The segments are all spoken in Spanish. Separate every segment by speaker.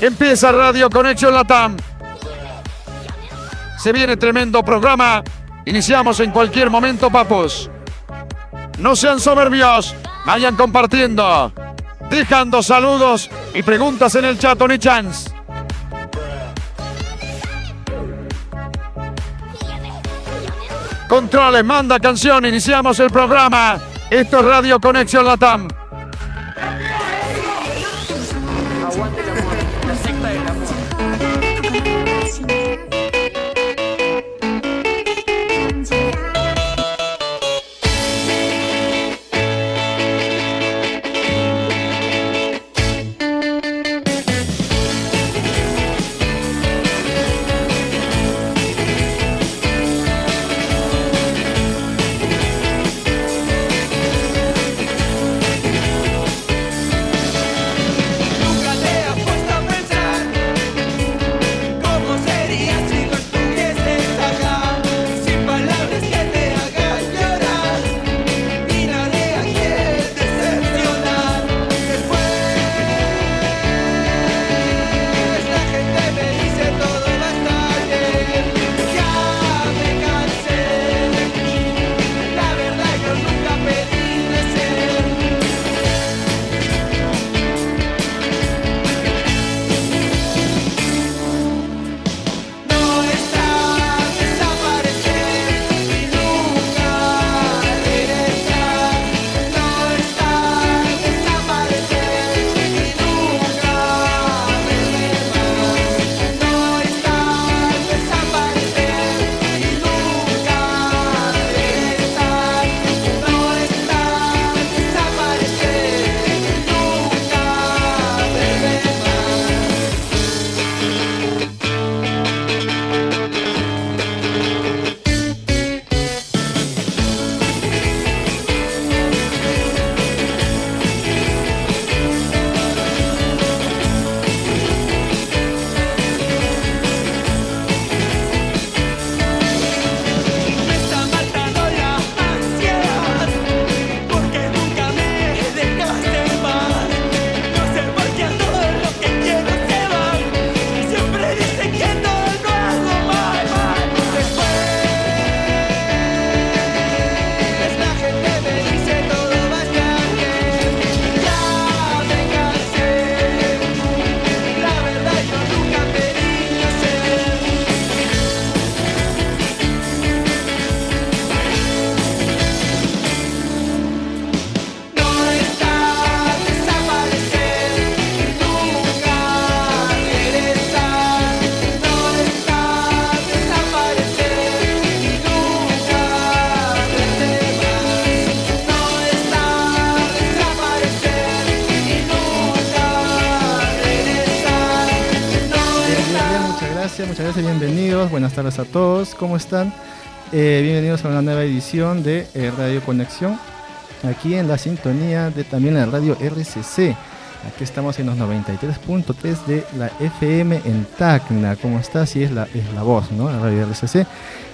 Speaker 1: Empieza Radio Conexión Latam. Se viene tremendo programa. Iniciamos en cualquier momento, papos. No sean soberbios. Vayan compartiendo. Dejando saludos y preguntas en el chat, Tony Chance. Controles, manda canción, iniciamos el programa. Esto es Radio Conexión Latam.
Speaker 2: Tardes a todos, ¿cómo están? Eh, bienvenidos a una nueva edición de eh, Radio Conexión, aquí en la sintonía de también la radio RCC. Aquí estamos en los 93.3 de la FM en Tacna. ¿Cómo está? Sí, es la, es la voz, ¿no? La radio RCC.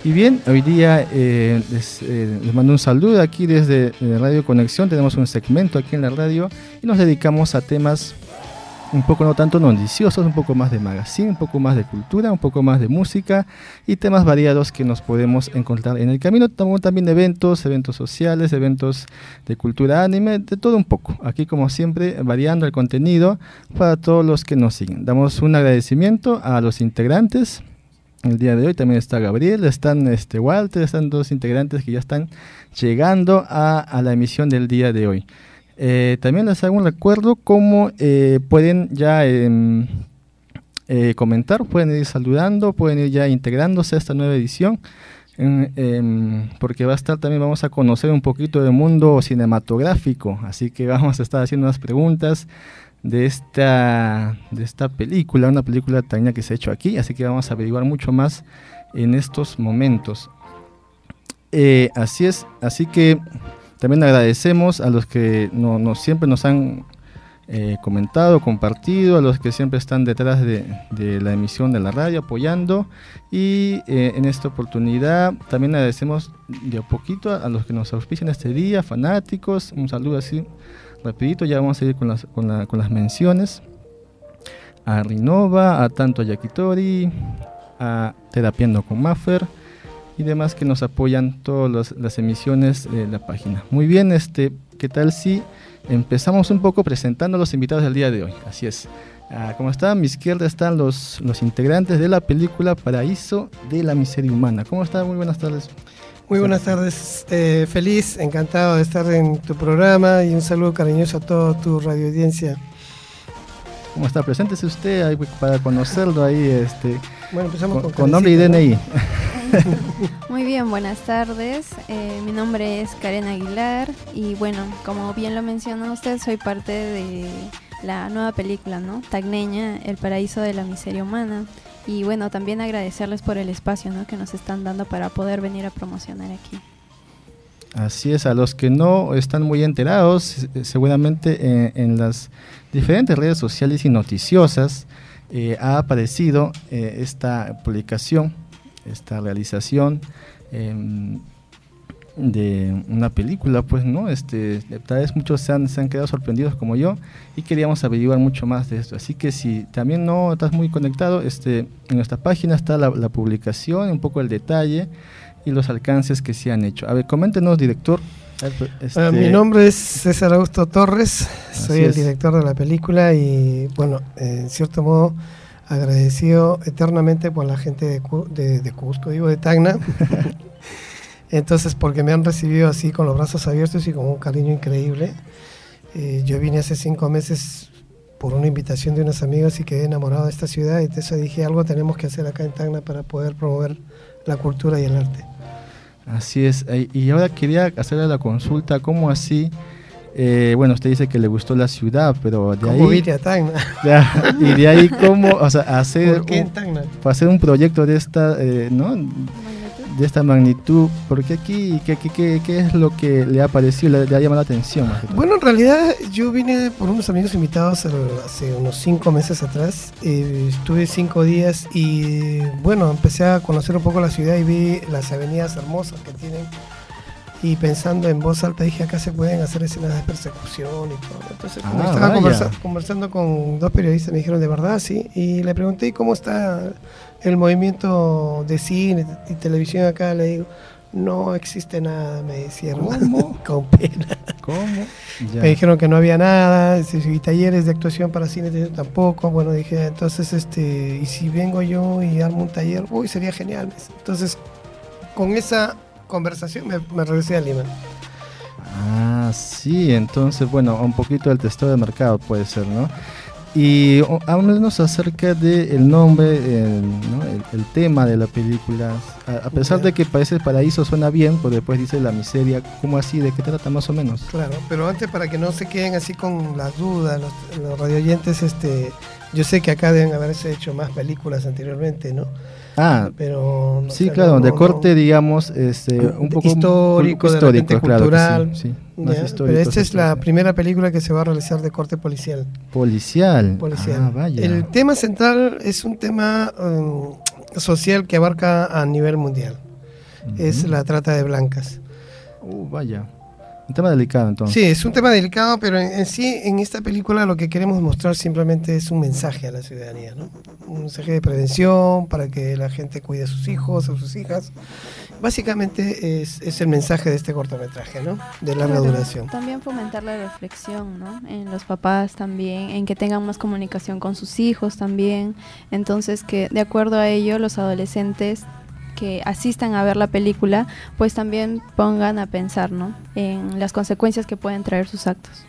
Speaker 2: Y bien, hoy día eh, les, les, mando un saludo aquí desde Radio Conexión. Tenemos un segmento aquí en la radio y nos dedicamos a temas un poco no tanto noticiosos, un poco más de magazine, un poco más de cultura, un poco más de música y temas variados que nos podemos encontrar en el camino. También eventos, eventos sociales, eventos de cultura anime, de todo un poco. Aquí como siempre variando el contenido para todos los que nos siguen. Damos un agradecimiento a los integrantes. El día de hoy también está Gabriel, están este Walter, están dos integrantes que ya están llegando a, a la emisión del día de hoy. Eh, también les hago un recuerdo cómo eh, pueden ya em, eh, comentar, pueden ir saludando, pueden ir ya integrándose a esta nueva edición. Em, porque va a estar también, vamos a conocer un poquito del mundo cinematográfico, así que vamos a estar haciendo unas preguntas de esta, de esta película, una película que se ha hecho aquí, así que vamos a averiguar mucho más en estos momentos. así es, así que también agradecemos a los que no, siempre nos han eh, comentado, compartido, a los que siempre están detrás de, la emisión de la radio apoyando y eh, en esta oportunidad también agradecemos de a poquito a, los que nos auspician este día, fanáticos, un saludo así rapidito, ya vamos a ir con las, con, con las menciones. a Rinova, a tanto a Yakitori, a Terapiando con Maffer y demás que nos apoyan todas las emisiones de la página. Muy bien, este, ¿qué tal si empezamos un poco presentando a los invitados del día de hoy? Así es. Ah, como está, a mi izquierda están los, los integrantes de la película Paraíso de la Miseria Humana. ¿Cómo está? Muy buenas tardes.
Speaker 3: Muy buenas tardes, eh, feliz, encantado de estar en tu programa y un saludo cariñoso a toda tu radio audiencia.
Speaker 2: ¿Cómo está? Preséntese usted para conocerlo ahí, este,
Speaker 3: bueno, empezamos
Speaker 2: con, con nombre y DNI.
Speaker 4: Muy bien, buenas tardes. Eh, mi nombre es Karen Aguilar y bueno, como bien lo mencionó usted, soy parte de la nueva película, ¿no? Tagneña, El paraíso de la miseria humana. Y bueno, también agradecerles por el espacio ¿no? que nos están dando para poder venir a promocionar aquí.
Speaker 2: Así es, a los que no están muy enterados, seguramente en, las diferentes redes sociales y noticiosas eh, ha aparecido eh, esta publicación, esta realización. Em, de una película, pues, ¿no? Este, tal vez muchos se han, se han quedado sorprendidos como yo y queríamos averiguar mucho más de esto. Así que si también no estás muy conectado, este, en nuestra página está la, publicación, un poco el detalle y los alcances que se han hecho. A ver, coméntenos, director.
Speaker 3: Pues, este, mi nombre es César Augusto Torres, soy el director de la película y, bueno, en cierto modo agradecido eternamente por la gente de, de, de Cusco, digo, de Tacna. Entonces, porque me han recibido así con los brazos abiertos y con un cariño increíble. Eh, yo vine hace cinco meses por una invitación de unos amigos y quedé enamorado de esta ciudad. Y entonces dije, algo tenemos que hacer acá en Tacna para poder promover la cultura y el arte.
Speaker 2: Así es. Y ahora quería hacerle la consulta, ¿cómo así? Eh, bueno, usted dice que le gustó la ciudad, pero de ahí...
Speaker 3: a Tacna?
Speaker 2: y de ahí, ¿cómo, o sea, hacer, Para hacer un proyecto de esta, eh, ¿no? de esta magnitud? Porque aquí, ¿qué, qué, qué, es lo que le ha parecido, le, ha llamado la atención?
Speaker 3: Bueno, en realidad yo vine por unos amigos invitados hace unos cinco meses atrás. Eh, estuve cinco días y bueno, empecé a conocer un poco la ciudad y vi las avenidas hermosas que tienen. Y pensando en voz alta dije, acá se pueden hacer escenas de persecución y todo. Entonces, como ah, estaba conversando con dos periodistas, me dijeron, ¿de verdad? Sí. Y le pregunté, ¿cómo está el movimiento de cine y televisión acá, le digo, no existe nada, me dijeron.
Speaker 2: ¿Cómo?
Speaker 3: Con pena.
Speaker 2: ¿Cómo?
Speaker 3: Me dijeron que no había nada, y talleres de actuación para cine tampoco. Bueno, dije, entonces, este, y si vengo yo y armo un taller, uy, sería genial. Entonces, con esa conversación me, me regresé a Lima.
Speaker 2: Ah, sí, entonces, bueno, un poquito del testeo de mercado puede ser, ¿no? Y háblanos acerca del nombre, el, tema de la película. A, pesar de que parece paraíso suena bien, pero después dice la miseria, ¿cómo así? ¿De qué trata más o menos?
Speaker 3: Claro, pero antes para que no se queden así con las dudas, los, los radioyentes, este, yo sé que acá deben haberse hecho más películas anteriormente, ¿no?
Speaker 2: Ah, pero sí, claro, de corte, digamos, este, un poco
Speaker 3: histórico, histórico, cultural. Sí, pero esta es la primera película que se va a realizar de corte policial.
Speaker 2: Policial.
Speaker 3: Policial. Ah, El tema central es un tema um, social que abarca a nivel mundial. Es la trata de blancas.
Speaker 2: Uh, vaya. Un tema delicado entonces.
Speaker 3: Sí, es un tema delicado, pero en, sí en esta película lo que queremos mostrar simplemente es un mensaje a la ciudadanía, ¿no? Un mensaje de prevención para que la gente cuide a sus hijos, a sus hijas. Básicamente es, es el mensaje de este cortometraje, ¿no? De larga duración.
Speaker 4: También fomentar la reflexión, ¿no? En los papás también, en que tengan más comunicación con sus hijos también. Entonces que de acuerdo a ello los adolescentes que asistan a ver la película, pues también pongan a pensar ¿no? en las consecuencias que pueden traer sus actos.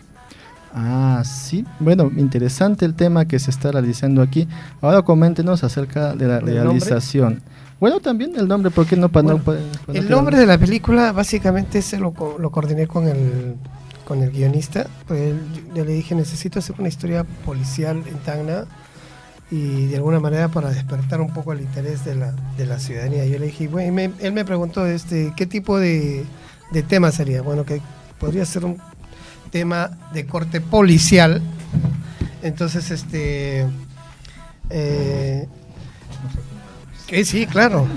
Speaker 2: Ah, sí. Bueno, interesante el tema que se está realizando aquí. Ahora coméntenos acerca de la realización. Bueno, también el nombre, ¿por qué no para
Speaker 3: El nombre de la película básicamente se lo, lo coordiné con el, con el guionista. Pues yo le dije, necesito hacer una historia policial en Tacna y de alguna manera para despertar un poco el interés de la, de la ciudadanía. Yo le dije, bueno, él me preguntó este, qué tipo de, de tema sería. Bueno, que podría ser un tema de corte policial. Entonces, este... Eh, sí, claro.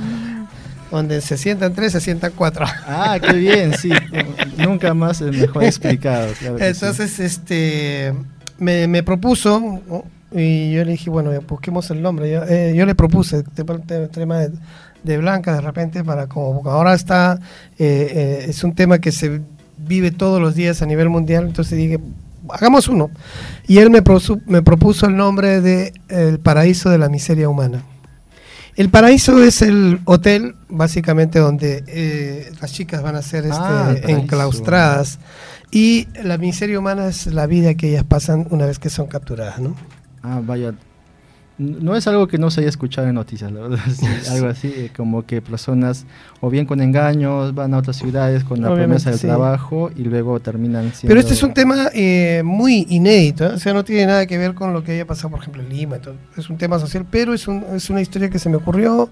Speaker 3: Donde se sientan tres, se sientan cuatro.
Speaker 2: Ah, qué bien, sí. Nunca más mejor explicado.
Speaker 3: Entonces, este me, me propuso. Y yo le dije, bueno, busquemos el nombre. Yo, eh, yo le propuse el tema de, de, Blanca de repente para como ahora está, eh, eh, es un tema que se vive todos los días a nivel mundial, entonces dije, hagamos uno. Y él me, propuso, me propuso el nombre de El Paraíso de la Miseria Humana. El Paraíso es el hotel, básicamente, donde eh, las chicas van a ser este, ah, enclaustradas. Y la miseria humana es la vida que ellas pasan una vez que son capturadas, ¿no?
Speaker 2: Ah, vaya, no es algo que no se haya escuchado en noticias, la verdad. algo así, eh, como que personas o bien con engaños van a otras ciudades con la promesa del trabajo y luego terminan siendo...
Speaker 3: Pero este es un tema eh, muy inédito, ¿eh? o sea, no tiene nada que ver con lo que haya pasado, por ejemplo, en Lima. Es un tema social, pero es, un, es una historia que se me ocurrió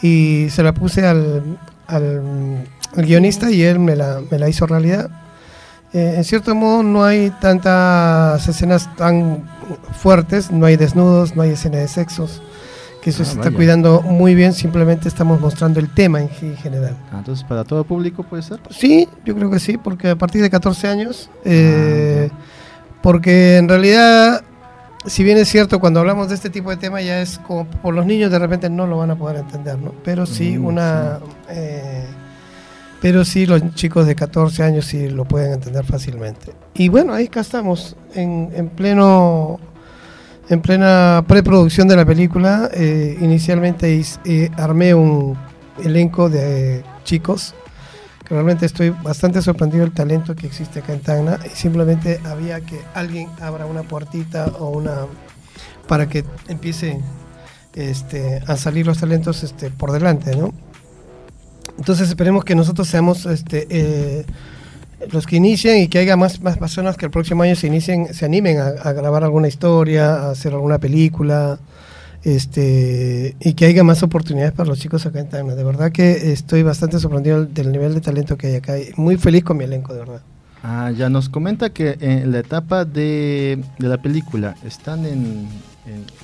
Speaker 3: y se la puse al, al, al guionista y él me la, me la hizo realidad. Eh, en cierto modo no hay tantas escenas tan fuertes, no hay desnudos, no hay escena de sexos, que eso ah, se está cuidando muy bien, simplemente estamos mostrando el tema en general.
Speaker 2: Ah, entonces, ¿para todo público puede ser?
Speaker 3: Sí, yo creo que sí, porque a partir de 14 años, eh, ah, porque en realidad, si bien es cierto, cuando hablamos de este tipo de tema ya es como por los niños de repente no lo van a poder entender, ¿no? Pero sí mm, una... Eh, pero sí los chicos de 14 años sí lo pueden entender fácilmente. Y bueno, ahí acá estamos, en, en pleno en plena preproducción de la película. Eh, inicialmente eh, armé un elenco de chicos que realmente estoy bastante sorprendido del talento que existe acá en Tacna y simplemente había que alguien abra una puertita o una para que empiece este, a salir los talentos este, por delante, ¿no? Entonces esperemos que nosotros seamos este, eh, los que inicien y que haya más, más personas que el próximo año se inicien, se animen a, grabar alguna historia, a hacer alguna película, este, y que haya más oportunidades para los chicos acá en Tacna. De verdad que estoy bastante sorprendido del nivel de talento que hay acá. Muy feliz con mi elenco, de verdad.
Speaker 2: Ah, ya nos comenta que en la etapa de, de la película están en,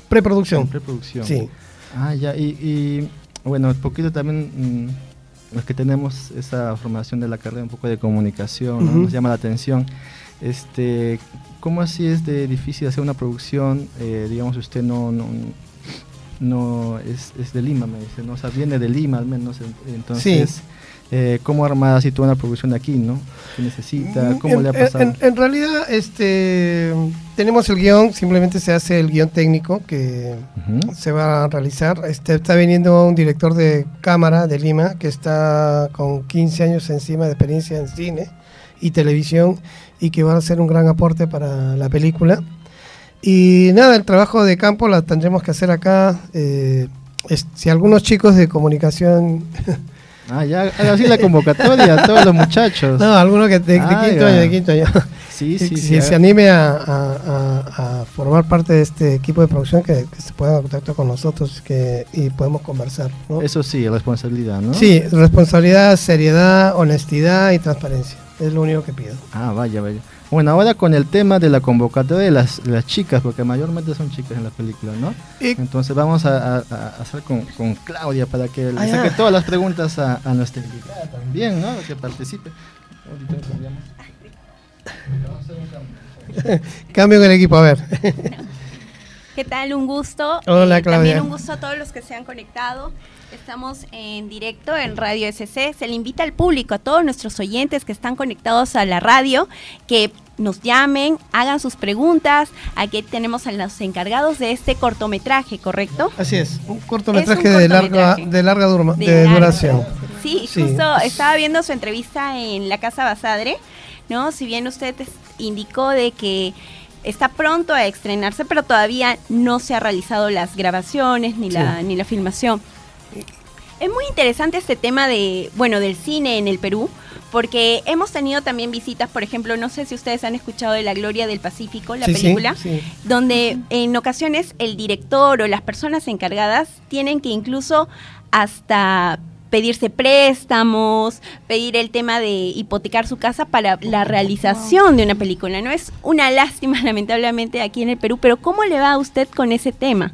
Speaker 3: preproducción.
Speaker 2: preproducción.
Speaker 3: Sí.
Speaker 2: Ah, ya, y, y bueno, un poquito también... Mm, los que tenemos esa formación de la carrera un poco de comunicación, nos llama la atención. Este, ¿Cómo así es de difícil hacer una producción? Eh, digamos, usted no, no, no es, es, de Lima, me dice, ¿no? o sea, viene de Lima al menos, entonces... Eh, cómo armar así toda una producción aquí, ¿no? ¿Qué necesita? ¿Cómo le ha pasado?
Speaker 3: En, realidad, este, tenemos el guion, simplemente se hace el guion técnico que se va a realizar. Este, está viniendo un director de cámara de Lima que está con 15 años encima de experiencia en cine y televisión y que va a ser un gran aporte para la película. Y nada, el trabajo de campo lo tendremos que hacer acá. Eh, si algunos chicos de comunicación
Speaker 2: Ah, ya, así la convocatoria a todos los muchachos.
Speaker 3: No, alguno que de, ah, quinto año, de quinto año. Sí, sí, si se anime a, formar parte de este equipo de producción, que, se pueda contactar con nosotros que, y podemos conversar.
Speaker 2: Eso sí, responsabilidad, ¿no?
Speaker 3: Sí, responsabilidad, seriedad, honestidad y transparencia. Es lo único que pido.
Speaker 2: Ah, vaya, vaya. Bueno, ahora con el tema de la convocatoria de las, las chicas, porque mayormente son chicas en la película, ¿no? Entonces vamos a, hacer con, Claudia para que le saque todas las preguntas a, nuestra invitada también, ¿no? Que participe.
Speaker 3: Cambio en el equipo, a ver.
Speaker 5: ¿Qué tal? Un gusto.
Speaker 3: Hola, eh, Claudia.
Speaker 5: También un gusto a todos los que se han conectado. Estamos en directo en Radio SC. Se le invita al público, a todos nuestros oyentes que están conectados a la radio, que nos llamen, hagan sus preguntas. Aquí tenemos a los encargados de este cortometraje, ¿correcto?
Speaker 3: Así es, un cortometraje, de, larga, de larga duración.
Speaker 5: Sí, justo estaba viendo su entrevista en la Casa Basadre, ¿no? Si bien usted indicó de que está pronto a estrenarse, pero todavía no se ha realizado las grabaciones ni la ni la filmación. Es muy interesante este tema de, bueno, del cine en el Perú, porque hemos tenido también visitas, por ejemplo, no sé si ustedes han escuchado de La Gloria del Pacífico, la película, donde en ocasiones el director o las personas encargadas tienen que incluso hasta pedirse préstamos, pedir el tema de hipotecar su casa para la realización de una película. No es una lástima, lamentablemente, aquí en el Perú, pero ¿cómo le va a usted con ese tema?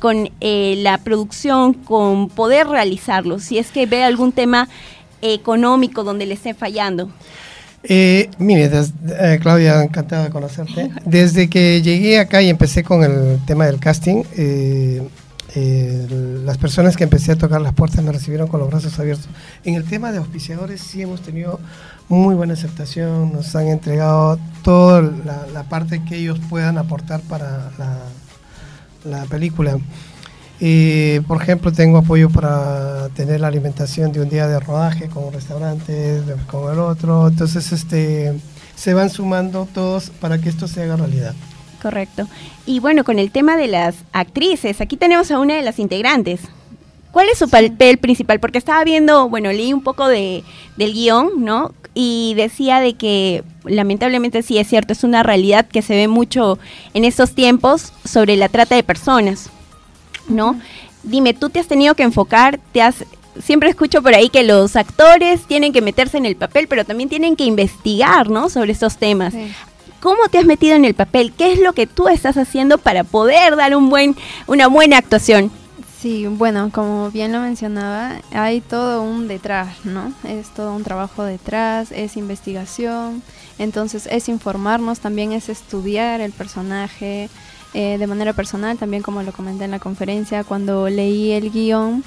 Speaker 5: Con eh, la producción, con poder realizarlo, si es que ve algún tema económico donde le esté fallando.
Speaker 3: Eh, mire, des- eh, Claudia, encantado de conocerte. Desde que llegué acá y empecé con el tema del casting, eh, eh, las personas que empecé a tocar las puertas me recibieron con los brazos abiertos. En el tema de auspiciadores sí hemos tenido muy buena aceptación, nos han entregado toda la, la parte que ellos puedan aportar para la, la película. Eh, por ejemplo, tengo apoyo para tener la alimentación de un día de rodaje con un restaurante, con el otro. Entonces, este, se van sumando todos para que esto se haga realidad.
Speaker 5: Correcto. Y bueno, con el tema de las actrices, aquí tenemos a una de las integrantes. ¿Cuál es su papel principal? Porque estaba viendo, bueno, leí un poco de, del guion, ¿no? Y decía de que lamentablemente sí es cierto, es una realidad que se ve mucho en estos tiempos sobre la trata de personas, ¿no? Dime, tú te has tenido que enfocar, te has siempre escucho por ahí que los actores tienen que meterse en el papel, pero también tienen que investigar, ¿no? Sobre estos temas.
Speaker 4: Sí.
Speaker 5: ¿Cómo te has metido en el papel? ¿Qué es lo que tú estás haciendo para poder dar un buen, una buena actuación?
Speaker 4: Sí, bueno, como bien lo mencionaba, hay todo un detrás, ¿no? Es todo un trabajo detrás, es investigación, entonces es informarnos, también es estudiar el personaje eh, de manera personal, también como lo comenté en la conferencia, cuando leí el guion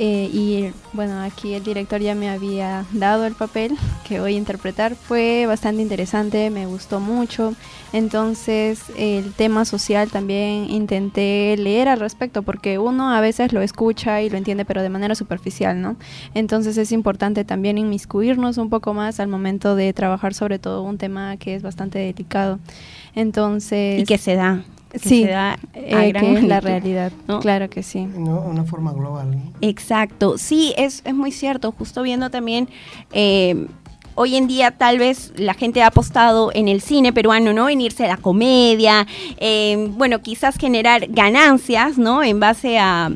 Speaker 4: eh, y bueno, aquí el director ya me había dado el papel que voy a interpretar, fue bastante interesante, me gustó mucho. Entonces, el tema social también intenté leer al respecto, porque uno a veces lo escucha y lo entiende, pero de manera superficial, ¿no? Entonces, es importante también inmiscuirnos un poco más al momento de trabajar sobre todo un tema que es bastante delicado. Entonces,
Speaker 5: Y que se da. Que
Speaker 4: sí,
Speaker 5: se da a
Speaker 4: eh,
Speaker 5: gran
Speaker 4: que es la realidad,
Speaker 5: ¿no?
Speaker 4: claro que sí.
Speaker 3: ¿no? Una forma global. ¿no?
Speaker 5: Exacto, sí, es, es muy cierto. Justo viendo también, eh, hoy en día tal vez la gente ha apostado en el cine peruano, ¿no? En irse a la comedia, eh, bueno, quizás generar ganancias, ¿no? En base a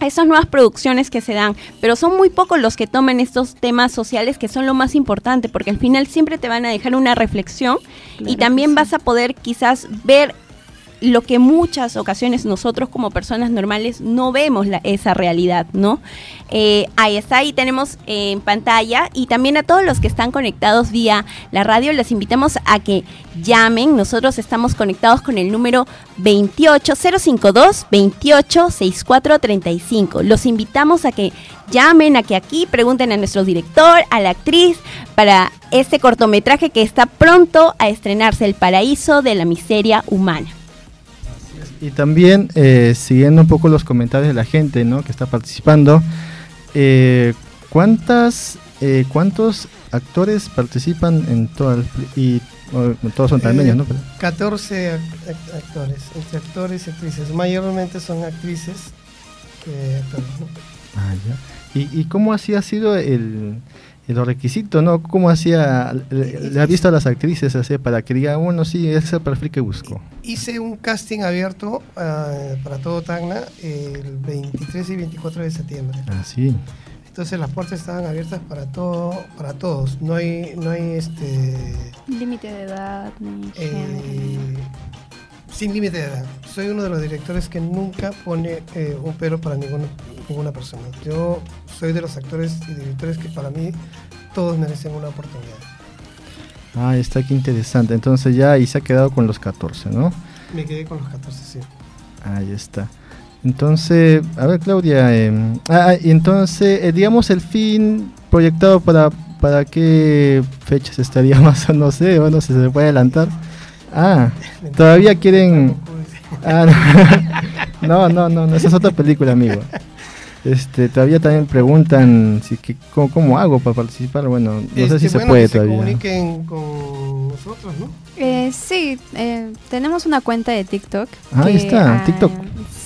Speaker 5: a esas nuevas producciones que se dan, pero son muy pocos los que toman estos temas sociales que son lo más importante, porque al final siempre te van a dejar una reflexión y
Speaker 4: Claro
Speaker 5: también
Speaker 4: sí.
Speaker 5: vas a poder quizás ver lo que muchas ocasiones nosotros como personas normales no vemos esa realidad, ¿no? Eh, ahí está, ahí tenemos en pantalla y también a todos los que están conectados vía la radio, les invitamos a que llamen. Nosotros estamos conectados con el número 28052 286435. Los invitamos a que llamen, a que aquí pregunten a nuestro director, a la actriz, para este cortometraje que está pronto a estrenarse, El Paraíso de la Miseria Humana.
Speaker 2: Y también, eh, siguiendo un poco los comentarios de la gente ¿no? que está participando, eh, ¿cuántas, eh, ¿cuántos actores participan en todo el... y o, todos son talmeños,
Speaker 3: Eh,
Speaker 2: ¿no? Pero-
Speaker 3: 14 ac- ac- actores, entre actores y actrices. Mayormente son actrices que actores, ¿no?
Speaker 2: Ah, ya. ¿Y, y cómo así ha sido el los requisitos, no? ¿Cómo hacía, le, le ha visto a las actrices así para que diga, bueno, sí, ese es el perfil que busco?
Speaker 3: Hice un casting abierto ah, para todo Tacna el 23 y 24 de septiembre.
Speaker 2: Ah, sí.
Speaker 3: Entonces las puertas estaban abiertas para todo, para todos. No hay, no hay este
Speaker 4: Límite de edad, ni género.
Speaker 3: Sin límite de edad. Soy uno de los directores que nunca pone eh, un pero para ninguna, ninguna persona. Yo soy de los actores y directores que para mí todos merecen una oportunidad.
Speaker 2: Ah, está aquí interesante. Entonces ya ahí se ha quedado con los 14, ¿no?
Speaker 3: Me quedé con los 14, sí.
Speaker 2: Ahí está. Entonces, a ver, Claudia, eh, ah, y entonces, eh, digamos, el fin proyectado para, para qué fechas estaría más, no sé, bueno, si se puede adelantar. Ah, todavía quieren... Ah, no, no, no, no, esa es otra película, amigo. Este, todavía también preguntan si que, ¿cómo, cómo hago para participar. Bueno, no sé
Speaker 3: Este,
Speaker 2: si se puede
Speaker 3: que se
Speaker 2: todavía.
Speaker 3: comuniquen con nosotros, ¿no?
Speaker 4: Eh, sí, eh, tenemos una cuenta de TikTok.
Speaker 2: Ah, ahí está,
Speaker 4: ah,
Speaker 2: TikTok.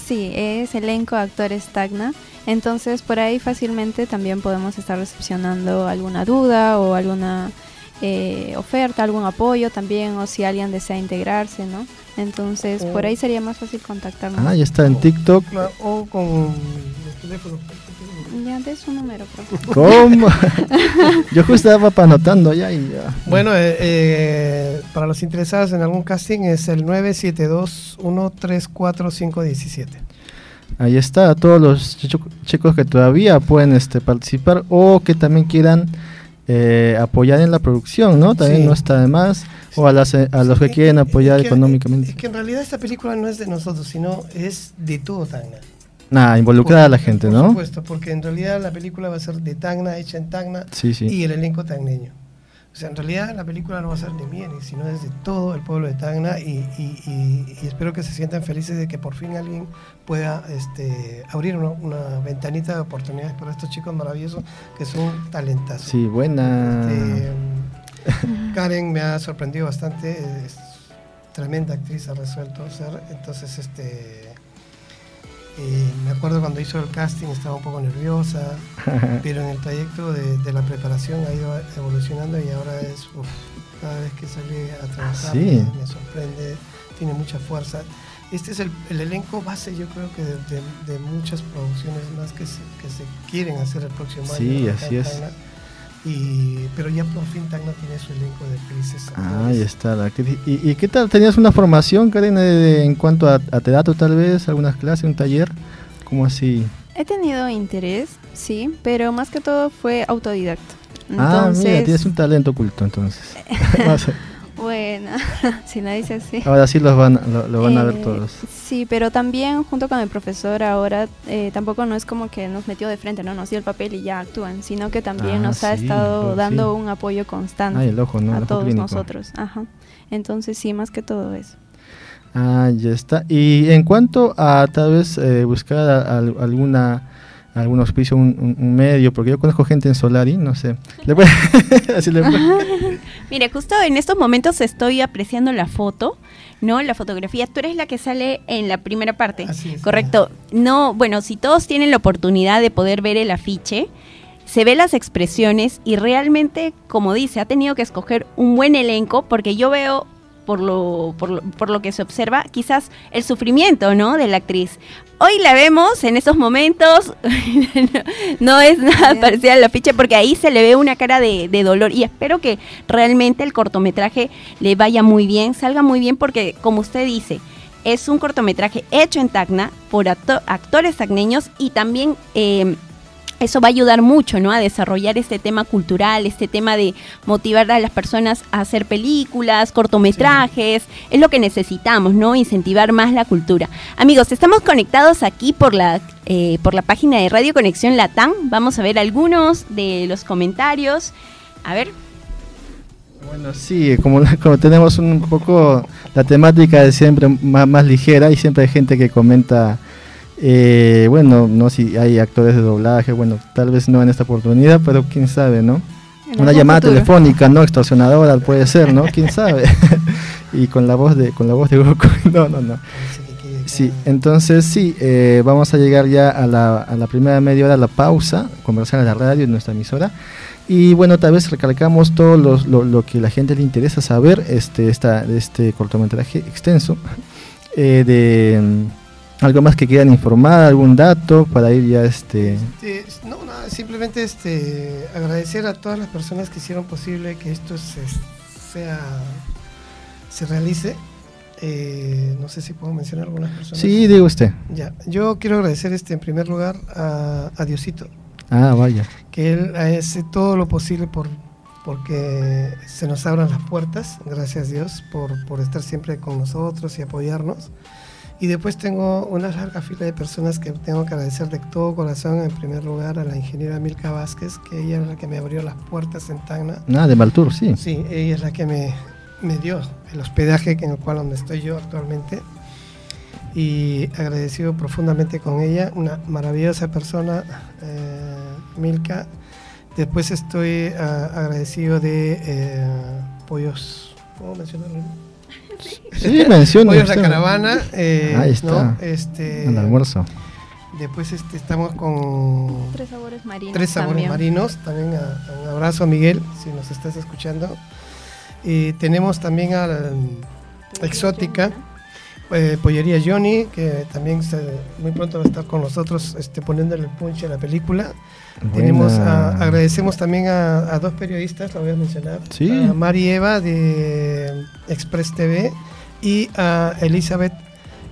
Speaker 4: Sí, es elenco actores Tacna. Entonces, por ahí fácilmente también podemos estar recepcionando alguna duda o alguna eh, oferta, algún apoyo también, o si alguien desea integrarse, ¿no? Entonces, por ahí sería más fácil contactarnos.
Speaker 2: Ah, ya está en TikTok.
Speaker 3: O con los teléfonos.
Speaker 4: Ya, de su número, por favor.
Speaker 2: ¿Cómo? Yo justo estaba para anotando ya y ya.
Speaker 3: Bueno, eh, eh, para los interesados en algún casting es el 972-134-517.
Speaker 2: Ahí está, a todos los chico- chicos que todavía pueden este, participar o que también quieran eh, apoyar en la producción, ¿no? También
Speaker 3: Sí.
Speaker 2: no está de más. O a, las, eh, a los que quieren
Speaker 3: es
Speaker 2: apoyar
Speaker 3: que-
Speaker 2: económicamente.
Speaker 3: Es que en realidad esta película no es de nosotros, sino es de todo Tacna.
Speaker 2: Nada, involucrar a la
Speaker 3: Por-
Speaker 2: gente,
Speaker 3: por
Speaker 2: ¿no?
Speaker 3: supuesto, porque en realidad la película va a ser de Tacna, hecha en Tacna
Speaker 2: Sí, sí.
Speaker 3: y el elenco tagneño. O sea, en realidad la película no va a ser de Mieres, sino es de todo el pueblo de Tacna y, y- y- y espero que se sientan felices de que por fin alguien pueda este, abrir una, una ventanita de oportunidades para estos chicos maravillosos que son talentazos.
Speaker 2: Sí, buena.
Speaker 3: Este, Karen me ha sorprendido bastante, es tremenda actriz, ha resuelto ser. Entonces, este, eh, me acuerdo cuando hizo el casting estaba un poco nerviosa, pero en el trayecto de, de la preparación ha ido evolucionando y ahora es, uf, cada vez que sale a trabajar
Speaker 2: sí.
Speaker 3: me, me sorprende, tiene mucha fuerza. Este es el, el elenco base, yo creo que de, de- de muchas producciones más que se, que se quieren hacer el próximo año.
Speaker 2: Sí, así es.
Speaker 3: Y, pero ya por fin Tacna tiene su elenco de actrices.
Speaker 2: Ah, ahí está. la actriz. ¿Y, y qué tal? ¿Tenías una formación, Karen, de- de- en cuanto a, a teatro tal vez? ¿Algunas clases, un taller? ¿Cómo así?
Speaker 4: He tenido interés, sí, pero más que todo fue autodidacta.
Speaker 2: ah,
Speaker 4: Entonces,
Speaker 2: mira, tienes un talento oculto entonces.
Speaker 4: Bueno, si la dice así.
Speaker 2: ahora sí los van, lo, lo van a ver
Speaker 4: Eh,
Speaker 2: todos.
Speaker 4: Sí, pero también junto con el profesor ahora eh, tampoco no es como que nos metió de frente, no nos dio el papel y ya actúan, sino que también
Speaker 2: Ah,
Speaker 4: nos ha estado dando
Speaker 2: sí.
Speaker 4: un apoyo constante
Speaker 2: el ojo, ¿no? El
Speaker 4: a
Speaker 2: ojo
Speaker 4: todos
Speaker 2: clínico.
Speaker 4: nosotros. Ajá. Entonces sí, más que todo eso.
Speaker 2: Ah, ya está. Y en cuanto a tal vez eh, buscar a- alguna algún auspicio, un, un- un medio, porque yo conozco gente en Solari, no sé. Le puede- así le puede-
Speaker 5: Mire, justo en estos momentos estoy apreciando la foto, ¿no? La fotografía. Tú eres la que sale en la primera parte.
Speaker 3: Así es.
Speaker 5: Correcto. No, bueno, si todos tienen la oportunidad de poder ver el afiche, se ve las expresiones y realmente, como dice, ha tenido que escoger un buen elenco porque yo veo por lo, por lo, por lo que se observa, quizás el sufrimiento, ¿no? De la actriz. Hoy la vemos en esos momentos, no es nada
Speaker 4: Bien.
Speaker 5: parecido al afiche porque ahí se le ve una cara de, de dolor y espero que realmente el cortometraje le vaya muy bien, salga muy bien porque, como usted dice, es un cortometraje hecho en Tacna por acto- actores tacneños y también eh, eso va a ayudar mucho ¿no? a desarrollar este tema cultural, este tema de motivar a las personas a hacer películas, cortometrajes, es lo que necesitamos, ¿no? Incentivar más la cultura. Amigos, estamos conectados aquí por la, eh, por la página de Radio Conexión Latam. Vamos a ver algunos de los comentarios. A ver,
Speaker 2: Bueno, sí, como, como tenemos un poco la temática de siempre más, más ligera y siempre hay gente que comenta, eh, bueno, no si hay actores de doblaje, bueno, tal vez no en esta oportunidad, pero quién sabe, ¿no?
Speaker 4: En
Speaker 2: Una llamada
Speaker 4: futuro.
Speaker 2: telefónica, ¿no? Extorsionadora puede ser, ¿no? ¿Quién sabe? y con la voz de con la voz de Goku. No, no, no. Sí, entonces sí, eh, vamos a llegar ya a la, a la primera media hora, la pausa, conversar en la radio, en nuestra emisora. Y bueno, tal vez recalcamos todo los- lo, lo que la gente le interesa saber este, esta, este cortometraje extenso. eh, de algo más que quieran informar, algún dato para ir ya este...
Speaker 3: Este, no, nada, simplemente este, agradecer a todas las personas que hicieron posible que esto se, sea, se realice. Eh, no sé si puedo mencionar algunas personas.
Speaker 2: Sí, diga usted.
Speaker 3: Ya, yo quiero agradecer este en primer lugar a, a Diosito,
Speaker 2: Ah, vaya.
Speaker 3: que él hace todo lo posible por porque se nos abran las puertas, gracias Dios, por, por estar siempre con nosotros y apoyarnos. Y después tengo una larga fila de personas que tengo que agradecer de todo corazón, en primer lugar a la ingeniera Milka Vázquez, que ella es la que me abrió las puertas en Tacna.
Speaker 2: Ah, de Maltour, sí.
Speaker 3: Sí, ella es la que me, me dio el hospedaje en el cual donde estoy yo actualmente. Y agradecido profundamente con ella, una maravillosa persona, eh, Milka. Después estoy ah, agradecido de eh, Pollos, ¿puedo mencionarlo?
Speaker 2: Sí, menciona.
Speaker 3: Pollos La. Caravana. eh,
Speaker 2: Ahí está.
Speaker 3: ¿no? Este,
Speaker 2: El almuerzo.
Speaker 3: Después este, estamos con
Speaker 4: Tres sabores marinos.
Speaker 3: Tres sabores
Speaker 4: también.
Speaker 3: marinos. También a- un abrazo a Miguel, si nos estás escuchando. Y tenemos también a la Exótica, eh, Pollería Johnny, que también se- muy pronto va a estar con nosotros este, poniéndole el punch a la película. Tenemos a- agradecemos también a, a dos periodistas, la voy a mencionar.
Speaker 2: Sí.
Speaker 3: A Mari Eva de Express TV y a Elizabeth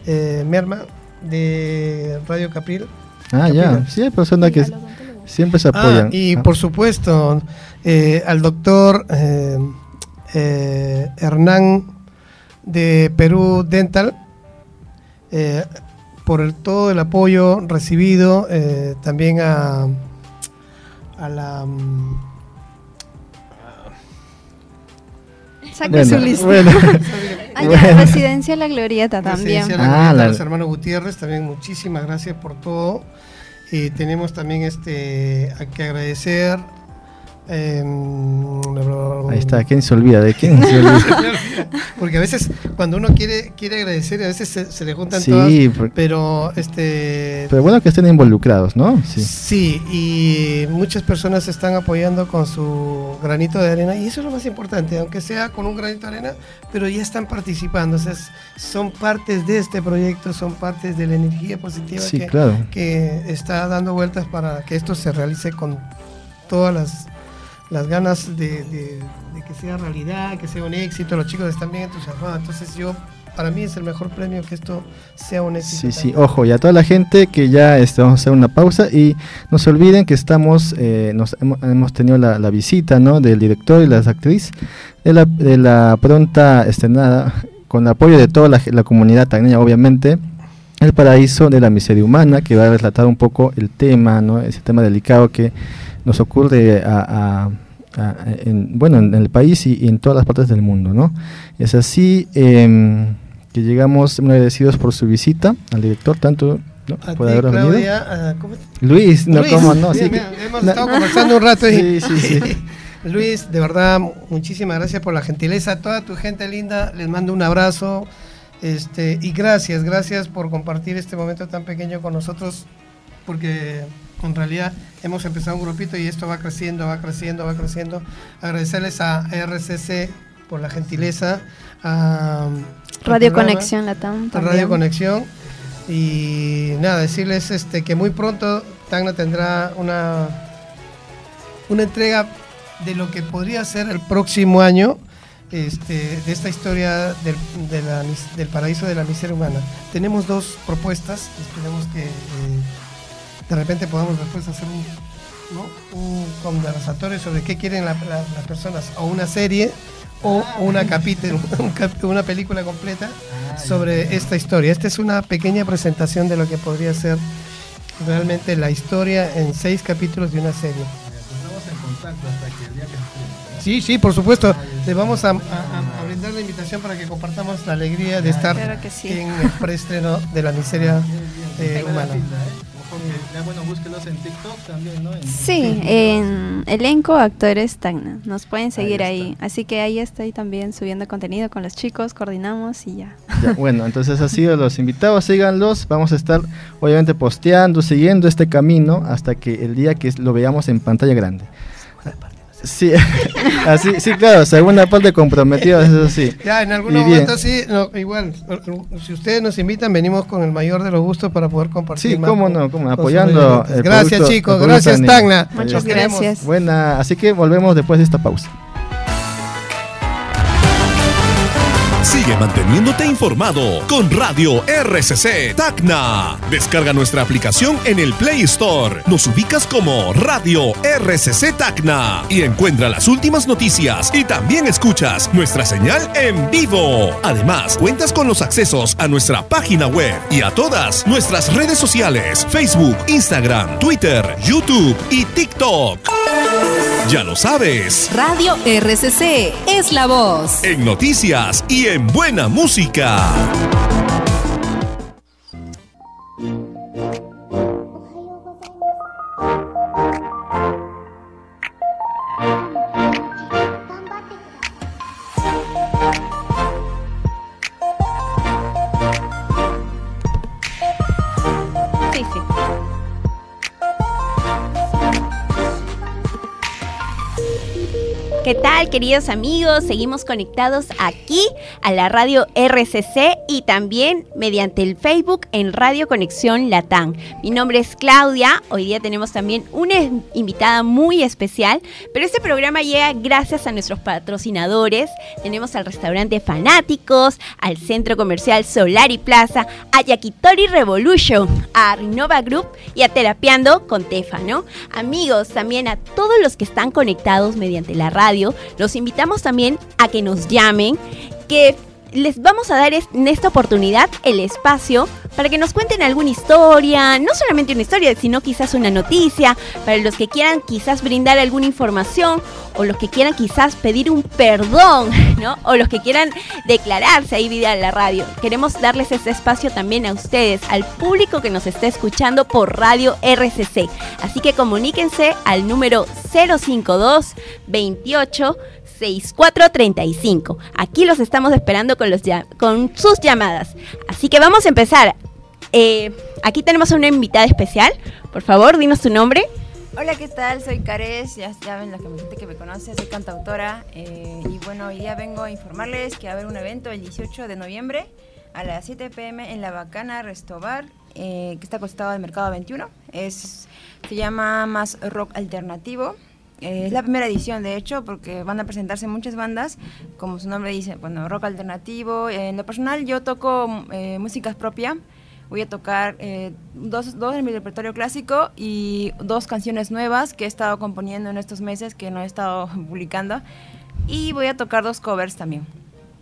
Speaker 3: eh, Merma de Radio Capril.
Speaker 2: Ah, ya. Sí, hay personas que... Siempre se
Speaker 3: Ah,
Speaker 2: apoyan.
Speaker 3: y
Speaker 2: Ah,
Speaker 3: por supuesto, eh, al doctor eh, eh, Hernán de Perú Dental, eh, por el, todo el apoyo recibido, eh, también a, a la... mm,
Speaker 4: Saque
Speaker 2: bueno,
Speaker 4: su lista.
Speaker 2: bueno.
Speaker 4: Ya,
Speaker 2: Bueno.
Speaker 4: Residencia La Glorieta también.
Speaker 3: Residencia La
Speaker 2: Ah,
Speaker 3: Glorieta,
Speaker 2: la-
Speaker 3: los hermanos Gutiérrez, también muchísimas gracias por todo. Y tenemos también este a que agradecer. Em,
Speaker 2: Ahí está, ¿quién se olvida? ¿De quién se olvida?
Speaker 3: Porque a veces cuando uno quiere quiere agradecer, a veces se, se le juntan
Speaker 2: Sí,
Speaker 3: todas,
Speaker 2: por-
Speaker 3: pero este
Speaker 2: pero bueno que estén involucrados, ¿no? Sí.
Speaker 3: Sí, y muchas personas están apoyando con su granito de arena y eso es lo más importante, aunque sea con un granito de arena, pero ya están participando, o sea, son partes de este proyecto, son partes de la energía positiva
Speaker 2: Sí,
Speaker 3: que,
Speaker 2: claro.
Speaker 3: que está dando vueltas para que esto se realice con todas las, las ganas de, de- que sea realidad, que sea un éxito, los chicos están bien entusiasmados, entonces yo, para mí es el mejor premio que esto sea un éxito.
Speaker 2: Sí, sí, ojo, y a toda la gente que ya este, vamos a hacer una pausa y no se olviden que estamos, eh, nos, hemos, hemos tenido la, visita ¿no? del director y las actriz de la, de la pronta estrenada, con el apoyo de toda la, la comunidad tagneña, obviamente, El Paraíso de la Miseria Humana, que va a relatar un poco el tema, ¿no? ese tema delicado que nos ocurre a, a- a- en, bueno, en el país y, y en todas las partes del mundo. ¿no? Es así em, que llegamos muy agradecidos por su visita al director, tanto ¿no?
Speaker 3: A
Speaker 2: por
Speaker 3: ti,
Speaker 2: haber venido.
Speaker 3: Claudia, ah, ¿cómo te-
Speaker 2: Luis, no,
Speaker 3: Luis,
Speaker 2: cómo no,
Speaker 3: mira,
Speaker 2: sí,
Speaker 3: mira,
Speaker 2: que-
Speaker 3: hemos estado conversando un rato y
Speaker 2: Sí, sí, sí.
Speaker 3: Luis, de verdad, muchísimas gracias por la gentileza. A toda tu gente linda, les mando un abrazo. Este, y gracias, gracias por compartir este momento tan pequeño con nosotros, porque en realidad hemos empezado un grupito y esto va creciendo, va creciendo, va creciendo. Agradecerles a RCC por la gentileza, a
Speaker 4: Radio
Speaker 3: al programa.
Speaker 4: Conexión Latam
Speaker 3: a. Radio Conexión. Y nada, decirles este que muy pronto Tacna tendrá una, una entrega de lo que podría ser el próximo año este, de esta historia del, de la mis- del paraíso de la miseria humana. Tenemos dos propuestas, esperemos que eh, de repente podamos después hacer un, ¿no? un conversatorio sobre qué quieren la- la- las personas, o una serie o una, capítulo, un cap- una película completa sobre esta historia. Esta es una pequeña presentación de lo que podría ser realmente la historia en seis capítulos de una serie. Sí, sí, por supuesto. Le vamos a, a- a- a brindar la invitación para que compartamos la alegría de estar
Speaker 4: Claro que sí.
Speaker 3: en el preestreno de la miseria eh, humana.
Speaker 2: bueno, búsquelos en TikTok también, ¿no?
Speaker 4: Sí, en elenco actores Tacna. Nos pueden seguir ahí. Así que ahí estoy también subiendo contenido con los chicos, coordinamos y ya.
Speaker 2: Ya, bueno, entonces así los invitados, síganlos. Vamos a estar obviamente posteando, siguiendo este camino hasta que el día que lo veamos en pantalla grande. Sí, así, sí, claro, segunda parte comprometida, eso sí.
Speaker 3: Ya, en algún
Speaker 2: Y bien.
Speaker 3: momento sí, no, igual, si ustedes nos invitan, venimos con el mayor de los gustos para poder compartir.
Speaker 2: Sí,
Speaker 3: más
Speaker 2: cómo
Speaker 3: con-
Speaker 2: no, cómo apoyando el
Speaker 3: Gracias,
Speaker 2: producto-
Speaker 3: chicos,
Speaker 2: el
Speaker 3: gracias. Tacna.
Speaker 4: Muchas gracias.
Speaker 2: Buena, así que volvemos después de esta pausa.
Speaker 6: Sigue manteniéndote informado con Radio RCC Tacna. Descarga nuestra aplicación en el Play Store. Nos ubicas como Radio RCC Tacna y encuentra las últimas noticias y también escuchas nuestra señal en vivo. Además, cuentas con los accesos a nuestra página web y a todas nuestras redes sociales: Facebook, Instagram, Twitter, YouTube y TikTok. Ya lo sabes.
Speaker 7: Radio RCC es la voz.
Speaker 6: en noticias y en buena música.
Speaker 5: Queridos amigos? Seguimos conectados aquí a la radio RCC y también mediante el Facebook en Radio Conexión Latán. Mi nombre es Claudia. Hoy día tenemos también una invitada muy especial, pero este programa llega gracias a nuestros patrocinadores. Tenemos al restaurante Fanáticos, al centro comercial Solari Plaza, a Yakitori Revolution, a Renova Group y a Terapiando con Tefa, ¿no? Amigos, también a todos los que están conectados mediante la radio los invitamos también a que nos llamen, que les vamos a dar en esta oportunidad el espacio para que nos cuenten alguna historia, no solamente una historia, sino quizás una noticia, para los que quieran quizás brindar alguna información o los que quieran quizás pedir un perdón, ¿no? O los que quieran declararse ahí vida en la radio. Queremos darles este espacio también a ustedes, al público que nos está escuchando por Radio RCC. Así que comuníquense al número 052 28 6435. Aquí los estamos esperando con, los con sus llamadas. Así que vamos a empezar. Eh, aquí tenemos a una invitada especial. Por favor, dinos tu nombre.
Speaker 8: Hola, ¿qué tal? Soy Cares, ya, ven la gente que me conoce, soy cantautora eh, y bueno, hoy día vengo a informarles que va a haber un evento el 18 de noviembre a las 7 pm en La Bacana Restobar, eh, que está acostado al Mercado 21. Es, se llama Más Rock Alternativo. Eh, es la primera edición, de hecho, porque van a presentarse muchas bandas, como su nombre dice, bueno, rock alternativo. En lo personal, yo toco eh, música propia. Voy a tocar eh, dos, dos en mi repertorio clásico y dos canciones nuevas que he estado componiendo en estos meses que no he estado publicando. Y voy a tocar dos covers también.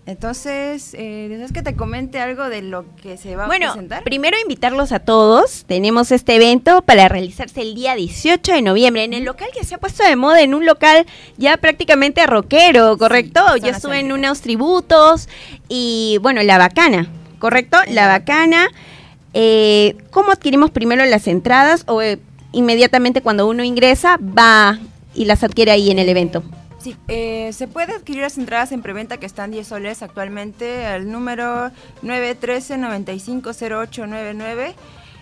Speaker 8: Entonces, eh, que te comente algo de lo que se va a presentar?
Speaker 5: Bueno, primero invitarlos a todos. Tenemos este evento para realizarse el día 18 de noviembre en el local que se ha puesto de moda, en un local ya prácticamente rockero, ¿correcto? Yo estuve en unos tributos y, bueno, La Bacana, ¿correcto? La Bacana. Eh, ¿Cómo adquirimos primero las entradas o eh, inmediatamente cuando uno ingresa va y las adquiere ahí en el evento?
Speaker 8: Sí, eh, se puede adquirir las entradas en preventa que están 10 soles actualmente al número 913-950899.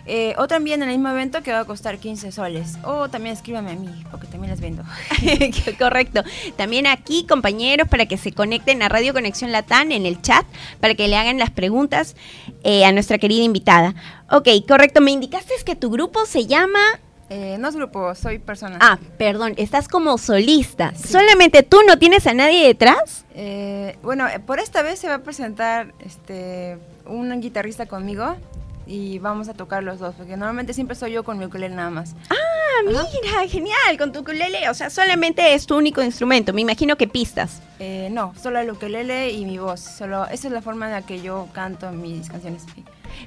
Speaker 8: Eh, o también en el mismo evento que va a costar 15 soles. O también escríbame a mí, porque también las vendo.
Speaker 5: Correcto. También aquí, compañeros, para que se conecten a Radio Conexión Latán en el chat, para que le hagan las preguntas eh, a nuestra querida invitada. Ok, correcto. Me indicaste que tu grupo se llama
Speaker 8: eh, no es grupo, soy persona.
Speaker 5: Ah, perdón, estás como solista. ¿Solamente tú no tienes a nadie detrás?
Speaker 8: Eh, bueno, eh, por esta vez se va a presentar este un guitarrista conmigo y vamos a tocar los dos, porque normalmente siempre soy yo con mi ukulele nada más.
Speaker 5: Ah, mira, genial, con tu ukulele, o sea, solamente es tu único instrumento, me imagino que pistas.
Speaker 8: Eh, no, solo el ukulele y mi voz, solo esa es la forma en la que yo canto mis canciones.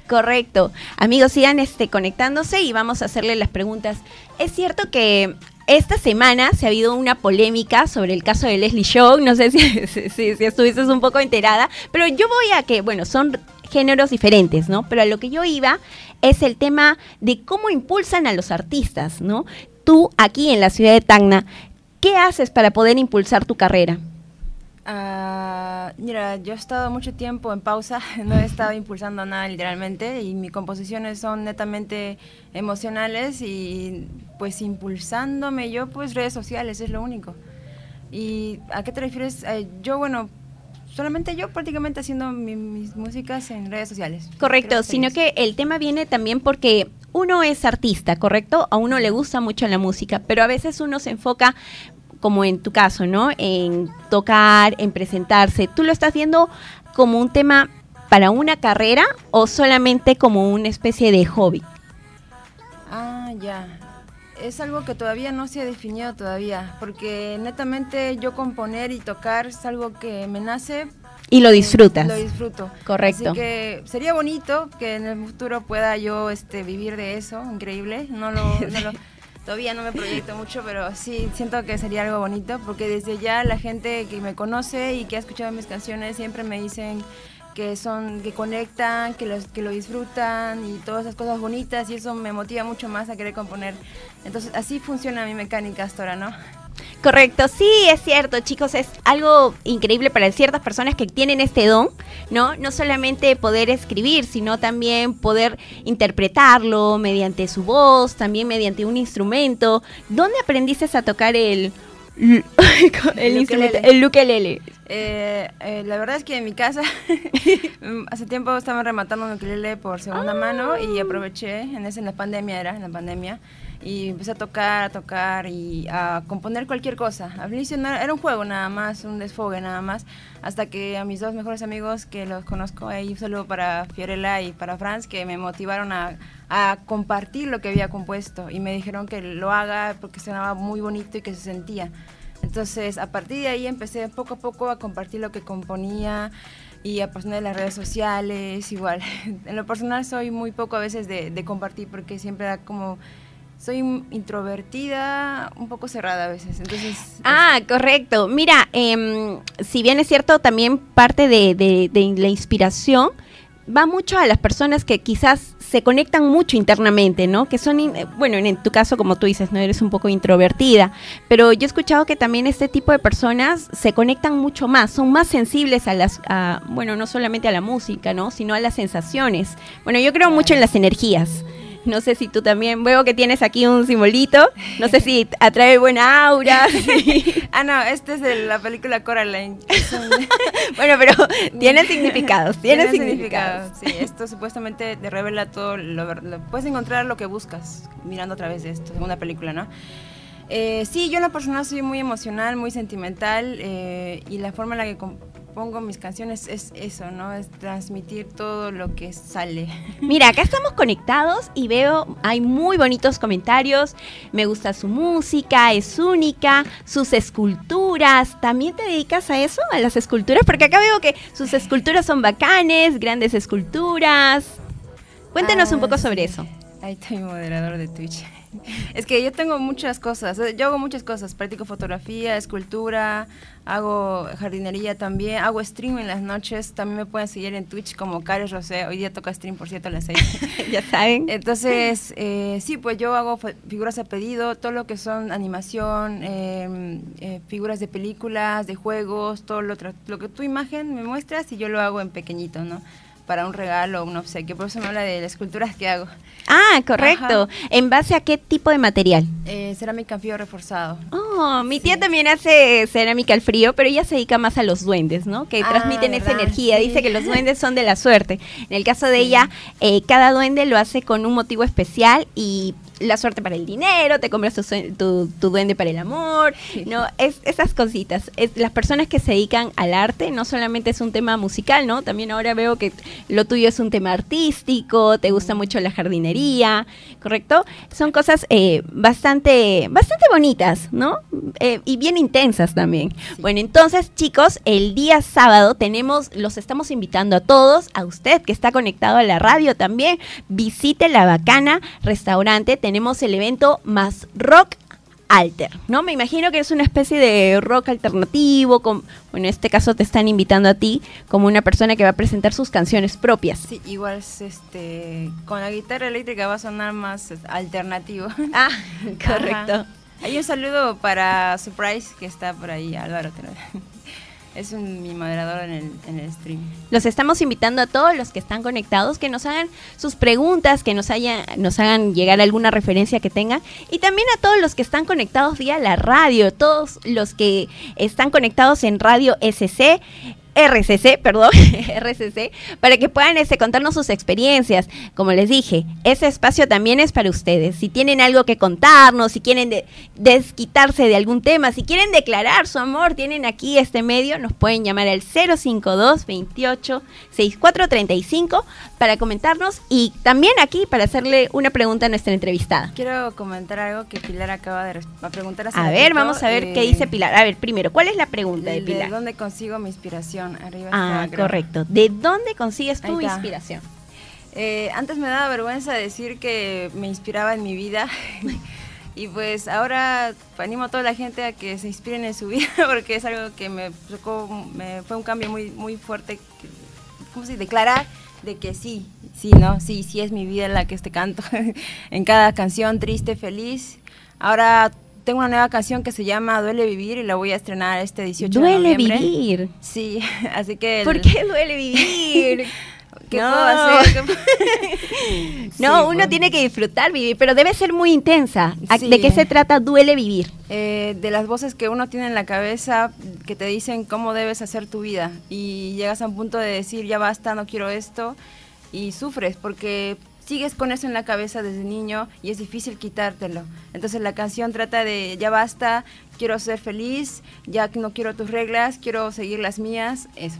Speaker 5: Correcto. Amigos, sigan este, conectándose y vamos a hacerle las preguntas. Es cierto que esta semana se ha habido una polémica sobre el caso de Leslie Show. No sé si, si, si, estuviste un poco enterada, pero yo voy a que, bueno, son géneros diferentes, ¿no? Pero a lo que yo iba es el tema de cómo impulsan a los artistas, ¿no? Tú aquí en la ciudad de Tacna, ¿qué haces para poder impulsar tu carrera?
Speaker 8: Uh, mira, yo he estado mucho tiempo en pausa, no he estado impulsando nada literalmente y mis composiciones son netamente emocionales y pues impulsándome yo pues redes sociales es lo único. ¿Y a qué te refieres? Eh, yo bueno, solamente yo prácticamente haciendo mis músicas en redes sociales.
Speaker 5: Correcto, sino que el tema viene también porque uno es artista, ¿correcto? A uno le gusta mucho la música, pero a veces uno se enfoca como en tu caso, ¿no? En tocar, en presentarse. ¿Tú lo estás viendo como un tema para una carrera o solamente como una especie de hobby?
Speaker 8: Ah, ya. Es algo que todavía no se ha definido todavía, porque netamente yo componer y tocar es algo que me nace.
Speaker 5: Y lo disfrutas.
Speaker 8: Lo disfruto.
Speaker 5: Correcto.
Speaker 8: Así que sería bonito que en el futuro pueda yo este, vivir de eso, increíble. No lo, no lo todavía no me proyecto mucho, pero sí siento que sería algo bonito porque desde ya la gente que me conoce y que ha escuchado mis canciones siempre me dicen que son que conectan, que los que lo disfrutan y todas esas cosas bonitas y eso me motiva mucho más a querer componer. Entonces, así funciona mi mecánica hasta ahora, ¿no?
Speaker 5: Correcto, sí, es cierto, chicos, es algo increíble para ciertas personas que tienen este don, ¿no? No solamente poder escribir, sino también poder interpretarlo mediante su voz, también mediante un instrumento. ¿Dónde aprendiste a tocar el el, instrumento, el ukelele.
Speaker 8: Eh, eh, la verdad es que en mi casa hace tiempo estaban rematando un ukelele por segunda mano y ah. aproveché, en ese en la pandemia era, en la pandemia, y empecé a tocar, a tocar y a componer cualquier cosa. Al inicio era un juego nada más, un desfogue nada más, hasta que a mis dos mejores amigos que los conozco ahí, un saludo para Fiorella y para Franz, que me motivaron a, a compartir lo que había compuesto y me dijeron que lo haga porque sonaba muy bonito y que se sentía. Entonces, a partir de ahí empecé poco a poco a compartir lo que componía y a poner las redes sociales, igual. En lo personal soy muy poco a veces de, compartir porque siempre da como soy introvertida, un poco cerrada a veces. Entonces,
Speaker 5: ah, correcto. Mira, em, si bien es cierto, también parte de, de, la inspiración va mucho a las personas que quizás se conectan mucho internamente, ¿no? Que son, bueno, en tu caso, como tú dices, no eres un poco introvertida, pero yo he escuchado que también este tipo de personas se conectan mucho más, son más sensibles a las, bueno, no solamente a la música, ¿no? Sino a las sensaciones. Bueno, yo creo mucho en las energías. No sé si tú también, veo que tienes aquí un simbolito, no sé si atrae buena aura.
Speaker 8: ah, no, este es de la película Coraline.
Speaker 5: bueno, pero tiene significados, tiene, significados.
Speaker 8: Sí, esto supuestamente te revela todo, lo, puedes encontrar lo que buscas mirando a través de esto, una película, ¿no? Eh, sí, yo en la persona soy muy emocional, muy sentimental eh, y la forma en la que pongo mis canciones es eso, ¿no? Es transmitir todo lo que sale.
Speaker 5: Mira, acá estamos conectados y veo, hay muy bonitos comentarios. Me gusta su música, es única, sus esculturas. ¿También te dedicas a eso, a las esculturas? Porque acá veo que sus esculturas son bacanes, grandes esculturas. Cuéntenos un ah, poco sobre eso.
Speaker 8: Ahí estoy moderador de Twitch. Es que yo tengo muchas cosas, eh, yo hago muchas cosas, practico fotografía, escultura, hago jardinería también, hago stream en las noches, también me pueden seguir en Twitch como Cares Rosé, hoy día toca stream por cierto a las seis.
Speaker 5: ya saben.
Speaker 8: Entonces, eh, sí, pues yo hago figuras a pedido, todo lo que son animación, em, eh, figuras de películas, de juegos, todo lo, lo que tu imagen me muestras y yo lo hago en pequeñito, ¿no? Para un regalo o un obsequio. Por eso me habla de las esculturas que hago.
Speaker 5: Ah, correcto. ¿En base a qué tipo de material?
Speaker 8: Eh, cerámica frío reforzado.
Speaker 5: Oh, mi tía también hace cerámica al frío, pero ella se dedica más a los duendes, ¿no? Que ah, transmiten esa energía. Dice que los duendes son de la suerte. En el caso de ella, eh, cada duende lo hace con un motivo especial y la suerte para el dinero, te compras tu, duende para el amor, ¿no? Es, esas cositas. Es, las personas que se dedican al arte no solamente es un tema musical, ¿no? También ahora veo que lo tuyo es un tema artístico, te gusta mucho la jardinería, ¿correcto? Son cosas eh, bastante, bastante bonitas, ¿no? Eh, y bien intensas también. Bueno, entonces, chicos, el día sábado tenemos, los estamos invitando a todos, a usted que está conectado a la radio también, visite la bacana restaurante tenemos el evento más rock alter, ¿no? Me imagino que es una especie de rock alternativo, con, bueno, en este caso te están invitando a ti como una persona que va a presentar sus canciones propias.
Speaker 8: Sí, igual este, con la guitarra eléctrica va a sonar más alternativo.
Speaker 5: Ah, correcto.
Speaker 8: Hay un saludo para Surprise que está por ahí, Álvaro es mi moderador en el, en el, stream.
Speaker 5: Los estamos invitando a todos los que están conectados que nos hagan sus preguntas, que nos, haya, nos hagan llegar alguna referencia que tengan y también a todos los que están conectados vía la radio, todos los que están conectados en Radio SC. RCC, perdón, RCC, para que puedan este, contarnos sus experiencias. Como les dije, ese espacio también es para ustedes. Si tienen algo que contarnos, si quieren desquitarse de algún tema, si quieren declarar su amor, tienen aquí este medio, nos pueden llamar al 052 28 6435 para comentarnos y también aquí para hacerle una pregunta a nuestra entrevistada.
Speaker 8: Quiero comentar algo que Pilar acaba de preguntar.
Speaker 5: a ver, vamos a ver qué dice Pilar. A ver, primero, ¿cuál es la pregunta de, Pilar?
Speaker 8: ¿De dónde consigo mi inspiración? Arriba
Speaker 5: ah, correcto. ¿De dónde consigues tu inspiración?
Speaker 8: Eh, antes me daba vergüenza decir que me inspiraba en mi vida. y pues ahora animo a toda la gente a que se inspiren en su vida porque es algo que me me fue un cambio muy muy fuerte ¿cómo se declarar de que sí, sí, ¿no? Sí, sí es mi vida la que este canto en cada canción, triste, feliz. Ahora tengo una nueva canción que se llama Duele Vivir y la voy a estrenar este 18
Speaker 5: de
Speaker 8: noviembre.
Speaker 5: Duele Vivir.
Speaker 8: Sí, así que...
Speaker 5: ¿Por qué duele vivir?
Speaker 8: ¿Qué puedo hacer?
Speaker 5: No, uno
Speaker 8: bueno.
Speaker 5: tiene que disfrutar vivir, pero debe ser muy intensa. ¿A-
Speaker 8: Sí.
Speaker 5: ¿De qué se trata Duele Vivir?
Speaker 8: Eh, de las voces que uno tiene en la cabeza que te dicen cómo debes hacer tu vida y llegas a un punto de decir ya basta, no quiero esto y sufres porque sigues con eso en la cabeza desde niño y es difícil quitártelo. Entonces la canción trata de ya basta, quiero ser feliz, ya no quiero tus reglas, quiero seguir las mías, eso.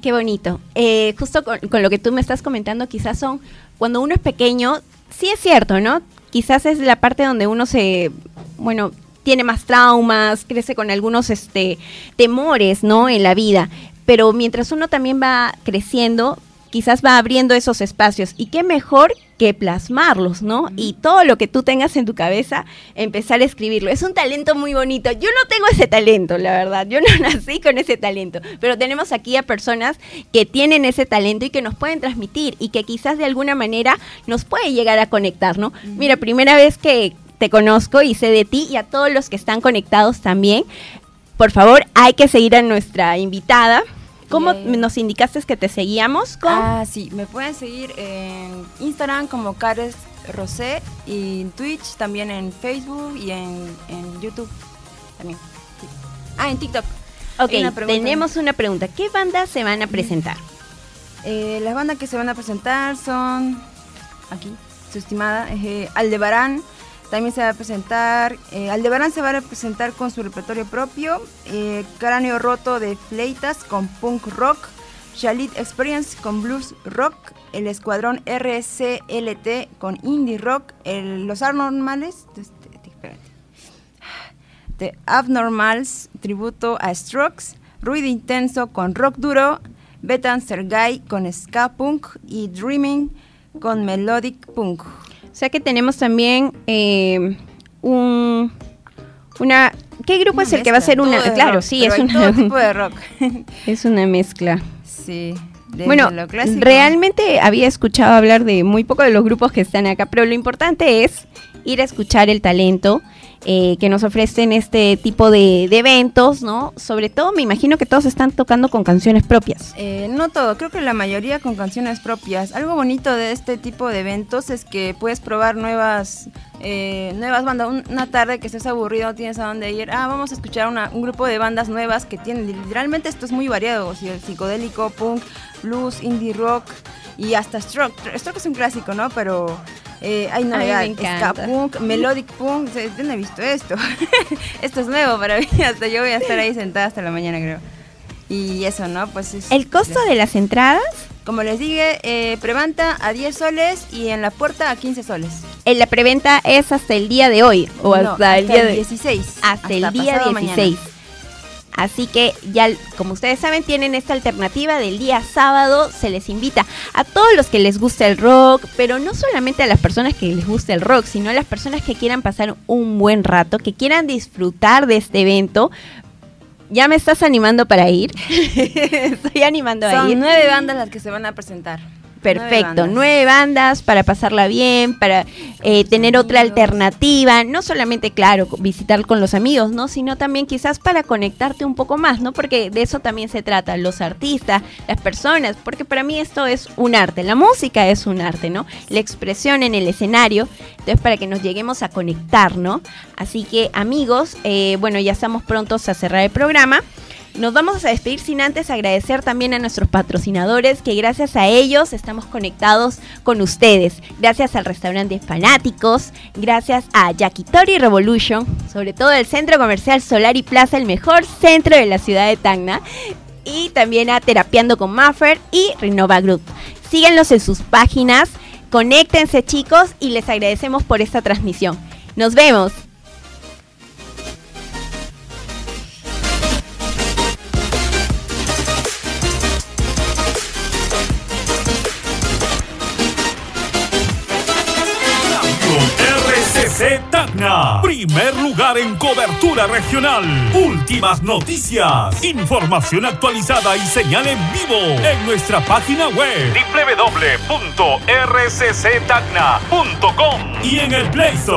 Speaker 5: Qué bonito. Eh, justo con, con lo que tú me estás comentando, quizás son, cuando uno es pequeño, sí es cierto, ¿no? Quizás es la parte donde uno se, bueno, tiene más traumas, crece con algunos este, temores, ¿no? En la vida. Pero mientras uno también va creciendo, quizás va abriendo esos espacios. Y qué mejor que plasmarlos, ¿no? Y todo lo que tú tengas en tu cabeza, empezar a escribirlo. Es un talento muy bonito. Yo no tengo ese talento, la verdad. Yo no nací con ese talento. Pero tenemos aquí a personas que tienen ese talento y que nos pueden transmitir y que quizás de alguna manera nos puede llegar a conectar, ¿no? Mira, primera vez que te conozco y sé de ti y a todos los que están conectados también. Por favor, hay que seguir a nuestra invitada. ¿Cómo nos indicaste que te seguíamos? ¿Con?
Speaker 8: Ah, sí, me pueden seguir en Instagram como Cares Rosé y en Twitch, también en Facebook y en, en YouTube también. sí. Ah, en TikTok.
Speaker 5: ok,
Speaker 8: una
Speaker 5: tenemos una pregunta. ¿Qué bandas se van a presentar?
Speaker 8: Eh, las bandas que se van a presentar son aquí, su estimada eh, Aldebarán. También se va a presentar, eh, Aldebarán se va a presentar con su repertorio propio, eh, Cráneo Roto de Fleitas con punk rock, Shalit Experience con blues rock, el Escuadrón RCLT con indie rock, el- Los Anormales, este. The Abnormals, tributo a Strokes, Ruido Intenso con rock duro, Betan Sergay con ska punk y Dreaming con melodic punk.
Speaker 5: O sea que tenemos también eh, un una ¿qué grupo
Speaker 8: Una
Speaker 5: es el que va a ser una? Claro,
Speaker 8: rock,
Speaker 5: sí, es una
Speaker 8: todo tipo de rock.
Speaker 5: es una mezcla.
Speaker 8: sí. desde
Speaker 5: Bueno,
Speaker 8: lo
Speaker 5: realmente había escuchado hablar de muy poco de los grupos que están acá, pero lo importante es ir a escuchar el talento eh, que nos ofrecen este tipo de, eventos, ¿no? Sobre todo me imagino que todos están tocando con canciones propias.
Speaker 8: Eh, no todo, creo que la mayoría con canciones propias. Algo bonito de este tipo de eventos es que puedes probar nuevas eh, nuevas bandas. Un- Una tarde que estés aburrido, no tienes a dónde ir. Ah, vamos a escuchar una- un grupo de bandas nuevas que tienen. Literalmente esto es muy variado. O sea, psicodélico, punk, blues, indie rock y hasta stroke. Stroke es un clásico, ¿no? Pero eh, hay
Speaker 5: encanta.
Speaker 8: Ska punk, melodic punk. Yo no he visto esto. esto es nuevo para mí. Hasta yo voy a estar ahí sentada hasta la mañana, creo. Y eso, ¿no? Pues es-
Speaker 5: El costo de las entradas,
Speaker 8: como les dije, eh, preventa a 10 soles y en la puerta a 15 soles.
Speaker 5: en la preventa es hasta el día de hoy o
Speaker 8: No,
Speaker 5: hasta, el día de
Speaker 8: 16.
Speaker 5: hasta, el día
Speaker 8: pasado
Speaker 5: 16.
Speaker 8: mañana.
Speaker 5: Así que ya, como ustedes saben, tienen esta alternativa del día sábado. Se les invita a todos los que les gusta el rock, pero no solamente a las personas que les gusta el rock, sino a las personas que quieran pasar un buen rato, que quieran disfrutar de este evento. ¿Ya me estás animando para ir? Estoy animando a ir.
Speaker 8: Son nueve bandas las que se van a presentar.
Speaker 5: Perfecto,
Speaker 8: Nueve
Speaker 5: nueve bandas. para pasarla bien, para eh, tener otra alternativa, no solamente, claro, visitar con los amigos, ¿no? Sino también quizás para conectarte un poco más, ¿no? Porque de eso también se trata, los artistas, las personas, porque para mí esto es un arte, la música es un arte, ¿no? La expresión en el escenario, entonces para que nos lleguemos a conectar, ¿no? Así que amigos, eh, bueno, ya estamos prontos a cerrar el programa. Nos vamos a despedir sin antes agradecer también a nuestros patrocinadores, que gracias a ellos estamos conectados con ustedes. Gracias al restaurante Fanáticos, gracias a Yakitori Revolution, sobre todo el centro comercial Solar y Plaza, el mejor centro de la ciudad de Tacna, y también a Terapiando con Maffer y Renova Group. Síganlos en sus páginas, conéctense chicos y les agradecemos por esta transmisión. Nos vemos.
Speaker 9: RCC Tacna. Primer lugar en cobertura regional. Últimas noticias. Información actualizada y señal en vivo en nuestra página web www.rcctacna.com y en el Play Store.